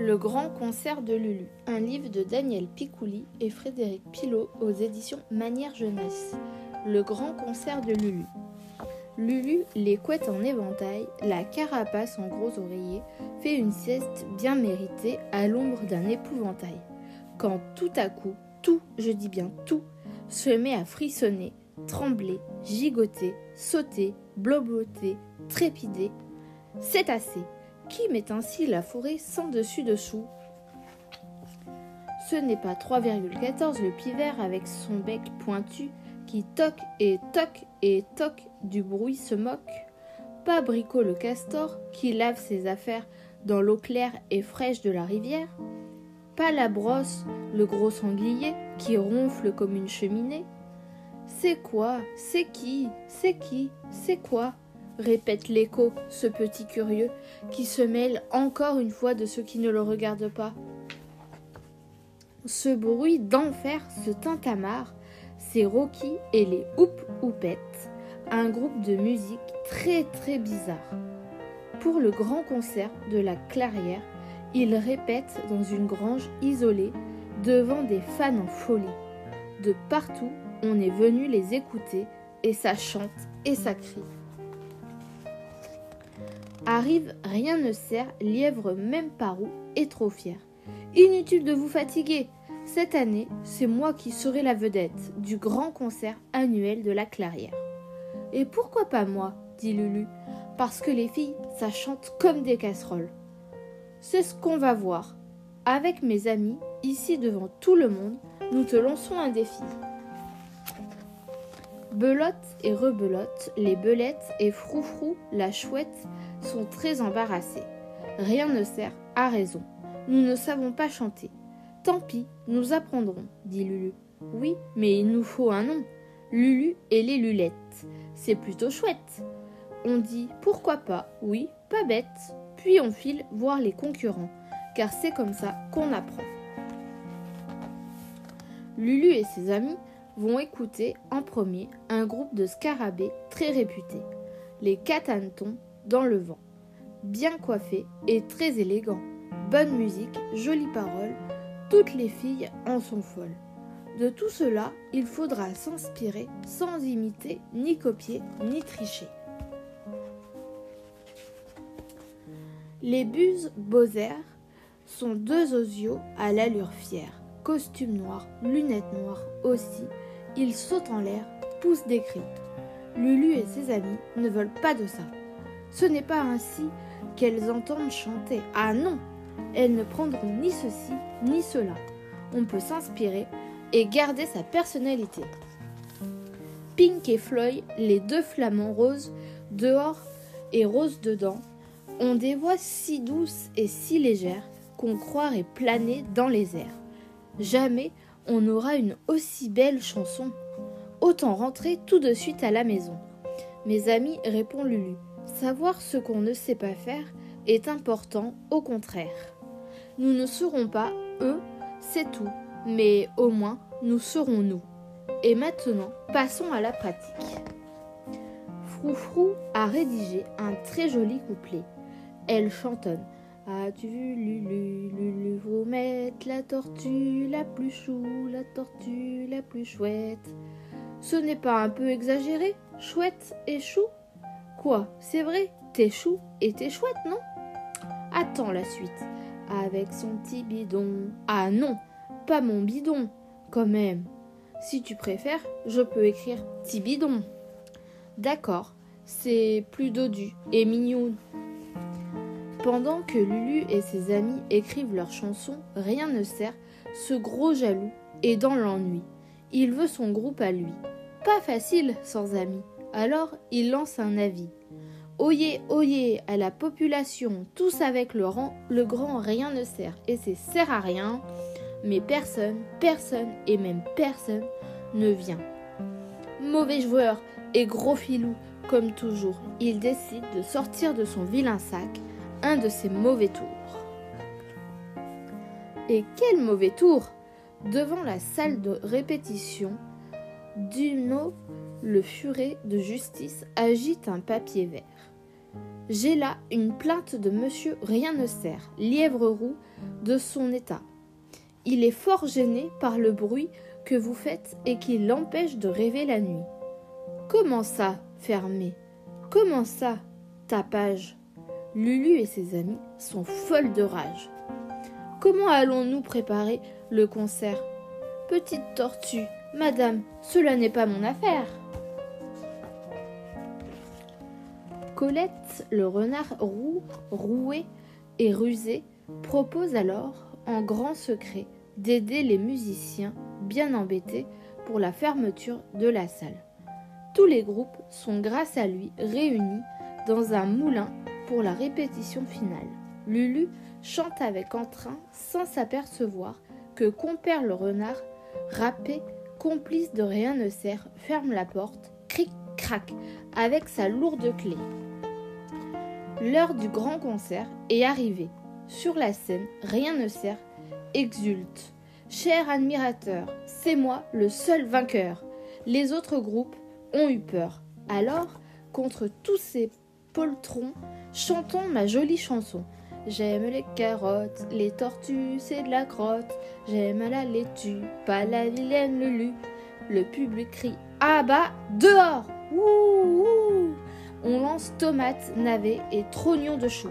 Le grand concert de Lulu, un livre de Daniel Picouli et Frédéric Pilot aux éditions Manière Jeunesse. Le grand concert de Lulu. Lulu, les couettes en éventail, la carapace en gros oreiller, fait une sieste bien méritée à l'ombre d'un épouvantail. Quand tout à coup, tout, je dis bien tout, se met à frissonner, trembler, gigoter, sauter, bloboter, trépider. C'est assez. Qui met ainsi la forêt sans dessus-dessous Ce n'est pas 3,14 le pivert avec son bec pointu qui toque et toque et toque du bruit se moque. Pas Bricot le castor qui lave ses affaires dans l'eau claire et fraîche de la rivière. Pas la brosse, le gros sanglier qui ronfle comme une cheminée. C'est quoi? C'est qui? C'est qui? C'est quoi? Répète l'écho, ce petit curieux, qui se mêle encore une fois de ceux qui ne le regardent pas. Ce bruit d'enfer, ce tintamarre, c'est Rocky et les Hoop Hoopettes, un groupe de musique très très bizarre. Pour le grand concert de la Clairière, ils répètent dans une grange isolée devant des fans en folie. De partout, on est venu les écouter et ça chante et ça crie. Arrive, rien ne sert, lièvre même par où, est trop fier. Inutile de vous fatiguer. Cette année, c'est moi qui serai la vedette du grand concert annuel de la Clairière. Et pourquoi pas moi dit Lulu. Parce que les filles, ça chante comme des casseroles. C'est ce qu'on va voir. Avec mes amis, ici devant tout le monde, nous te lançons un défi. Belote et rebelote, les belettes et froufrou, la chouette, sont très embarrassés. Rien ne sert, à raison. Nous ne savons pas chanter. Tant pis, nous apprendrons, dit Lulu. Oui, mais il nous faut un nom. Lulu et les Lulettes. C'est plutôt chouette. On dit pourquoi pas, oui, pas bête. Puis on file voir les concurrents, car c'est comme ça qu'on apprend. Lulu et ses amis vont écouter en premier un groupe de scarabées très réputés, les Catanetons dans le vent. Bien coiffé et très élégant. Bonne musique, jolies paroles, toutes les filles en sont folles. De tout cela, il faudra s'inspirer sans imiter, ni copier, ni tricher. Les buses Beaux-Airs sont deux osios à l'allure fière, costume noir, lunettes noires aussi. Ils sautent en l'air, poussent des cris. Lulu et ses amis ne veulent pas de ça. Ce n'est pas ainsi qu'elles entendent chanter. Ah non Elles ne prendront ni ceci ni cela. On peut s'inspirer et garder sa personnalité. Pink et Floyd, les deux flamants roses, dehors et roses dedans, ont des voix si douces et si légères qu'on croirait planer dans les airs. Jamais on n'aura une aussi belle chanson. Autant rentrer tout de suite à la maison. Mes amis, répond Lulu. Savoir ce qu'on ne sait pas faire est important, au contraire. Nous ne serons pas eux, c'est tout, mais au moins nous serons nous. Et maintenant, passons à la pratique. Froufrou a rédigé un très joli couplet. Elle chantonne. As-tu vu Lulu, Lulu vous mettre la tortue la plus chou, la tortue la plus chouette? Ce n'est pas un peu exagéré Chouette et chou? Quoi C'est vrai T'es chou et t'es chouette, non? Attends la suite. Avec son petit bidon. Ah non, pas mon bidon, quand même. Si tu préfères, je peux écrire petit bidon. D'accord, c'est plus dodu et mignon. Pendant que Lulu et ses amis écrivent leurs chansons, rien ne sert, ce gros jaloux est dans l'ennui. Il veut son groupe à lui. Pas facile sans amis. Alors il lance un avis. Oyez, oyez à la population, tous avec le rang, le grand rien ne sert, et c'est sert à rien, mais personne, personne et même personne ne vient. Mauvais joueur et gros filou, comme toujours, il décide de sortir de son vilain sac un de ses mauvais tours. Et quel mauvais tour Devant la salle de répétition, Duno le furet de justice agite un papier vert. J'ai là une plainte de monsieur Rien ne sert, lièvre roux, de son état. Il est fort gêné par le bruit que vous faites et qui l'empêche de rêver la nuit. Comment ça, fermé Comment ça, tapage? Lulu et ses amis sont folles de rage. Comment allons-nous préparer le concert? Petite tortue, madame, cela n'est pas mon affaire. Colette, le renard roux, roué et rusé, propose alors, en grand secret, d'aider les musiciens bien embêtés pour la fermeture de la salle. Tous les groupes sont grâce à lui réunis dans un moulin la répétition finale. Lulu chante avec entrain sans s'apercevoir que compère le renard, râpé, complice de rien ne sert, ferme la porte, cric-crac, avec sa lourde clé. L'heure du grand concert est arrivée. Sur la scène, rien ne sert, exulte. Cher admirateur, c'est moi le seul vainqueur. Les autres groupes ont eu peur. Alors, contre tous ces poltrons, chantons ma jolie chanson. J'aime les carottes, les tortues, c'est de la crotte. J'aime la laitue, pas la vilaine Lulu. Le public crie Ah bah, dehors Ouh, On lance tomates, navets et trognons de chou.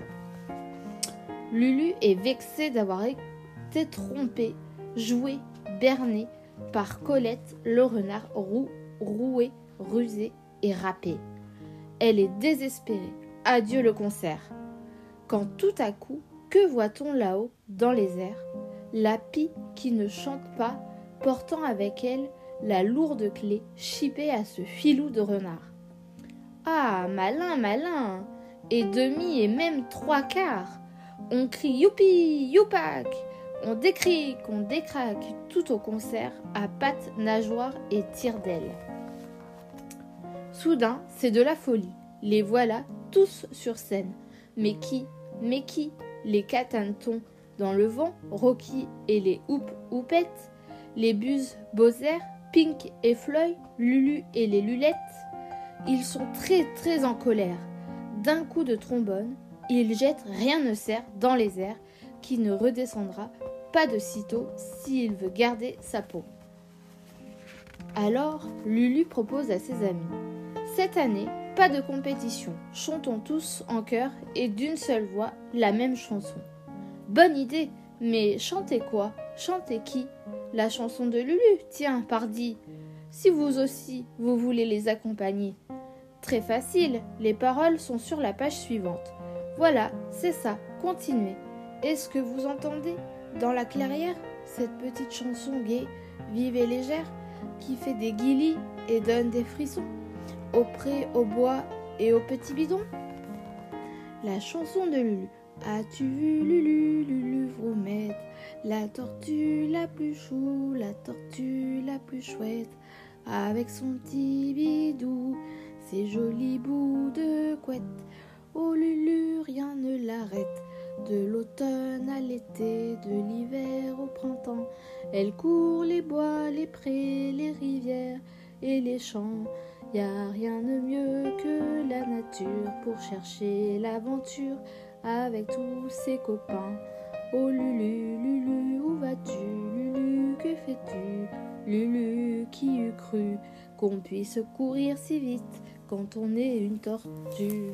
Lulu est vexée d'avoir été trompée, jouée, bernée par Colette, le renard roux, roué, rusé et râpé. Elle est désespérée. Adieu le concert quand tout à coup, que voit-on là-haut, dans les airs? La pie qui ne chante pas, portant avec elle la lourde clé chipée à ce filou de renard. Ah, malin, malin Et demi et même trois quarts On crie youpi, youpac On décrit, on décraque tout au concert à pattes, nageoires et tire d'ailes. Soudain, c'est de la folie. Les voilà tous sur scène. Mais qui mais qui Les catantons dans le vent, Rocky et les houppes houpettes, les buses Bowser, Pink et Floy, Lulu et les lulettes. Ils sont très très en colère. D'un coup de trombone, ils jettent rien ne sert dans les airs, qui ne redescendra pas de sitôt s'il veut garder sa peau. Alors, Lulu propose à ses amis. Cette année, pas de compétition, chantons tous en chœur et d'une seule voix la même chanson. Bonne idée, mais chantez quoi? Chantez qui? La chanson de Lulu, tiens, pardi. Si vous aussi, vous voulez les accompagner. Très facile, les paroles sont sur la page suivante. Voilà, c'est ça, continuez. Est-ce que vous entendez Dans la clairière, cette petite chanson gaie, vive et légère, qui fait des guillis et donne des frissons? Au pré, au bois et au petit bidon. La chanson de Lulu. As-tu vu Lulu, Lulu Vroumette La tortue la plus chou, la tortue la plus chouette, avec son petit bidou, ses jolis bouts de couette. Oh Lulu, rien ne l'arrête. De l'automne à l'été, de l'hiver au printemps, elle court les bois, les prés, les rivières et les champs. Y a rien de mieux que la nature pour chercher l'aventure avec tous ses copains. Oh Lulu, Lulu, où vas-tu? Lulu, que fais-tu? Lulu, qui eût cru qu'on puisse courir si vite quand on est une tortue?